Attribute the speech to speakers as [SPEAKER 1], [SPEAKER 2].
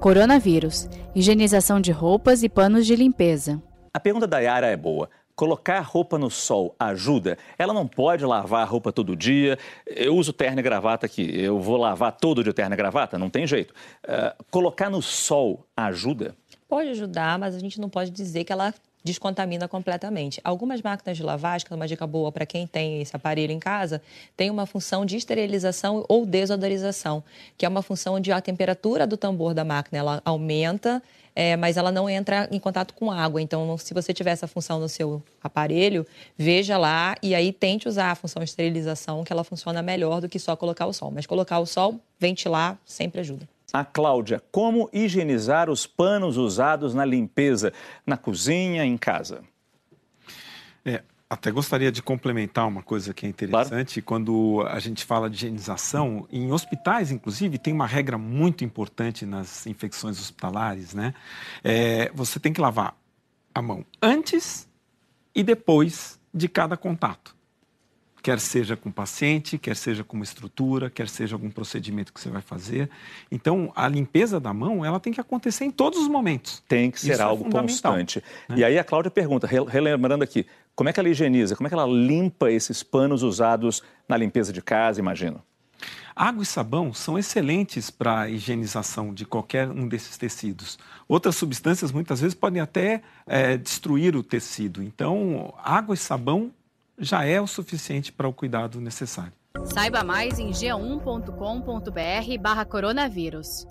[SPEAKER 1] Coronavírus, higienização de roupas e panos de limpeza.
[SPEAKER 2] A pergunta da Yara é boa. Colocar roupa no sol ajuda? Ela não pode lavar a roupa todo dia. Eu uso terno e gravata aqui. Eu vou lavar todo dia terno e gravata? Não tem jeito. Uh, colocar no sol ajuda?
[SPEAKER 3] Pode ajudar, mas a gente não pode dizer que ela descontamina completamente. Algumas máquinas de lavagem, que é uma dica boa para quem tem esse aparelho em casa, tem uma função de esterilização ou desodorização, que é uma função onde a temperatura do tambor da máquina ela aumenta, é, mas ela não entra em contato com água. Então, se você tiver essa função no seu aparelho, veja lá e aí tente usar a função de esterilização, que ela funciona melhor do que só colocar o sol. Mas colocar o sol, ventilar, sempre ajuda.
[SPEAKER 2] A Cláudia, como higienizar os panos usados na limpeza, na cozinha, em casa?
[SPEAKER 4] É, até gostaria de complementar uma coisa que é interessante. Claro. Quando a gente fala de higienização, em hospitais, inclusive, tem uma regra muito importante nas infecções hospitalares, né? É, você tem que lavar a mão antes e depois de cada contato quer seja com o paciente, quer seja com uma estrutura, quer seja algum procedimento que você vai fazer. Então, a limpeza da mão, ela tem que acontecer em todos os momentos.
[SPEAKER 2] Tem que ser Isso é algo é constante. Né? E aí a Cláudia pergunta, relembrando aqui, como é que ela higieniza, como é que ela limpa esses panos usados na limpeza de casa, imagino?
[SPEAKER 4] Água e sabão são excelentes para a higienização de qualquer um desses tecidos. Outras substâncias muitas vezes podem até é, destruir o tecido. Então, água e sabão já é o suficiente para o cuidado necessário.
[SPEAKER 1] Saiba mais em g1.com.br/barra coronavírus.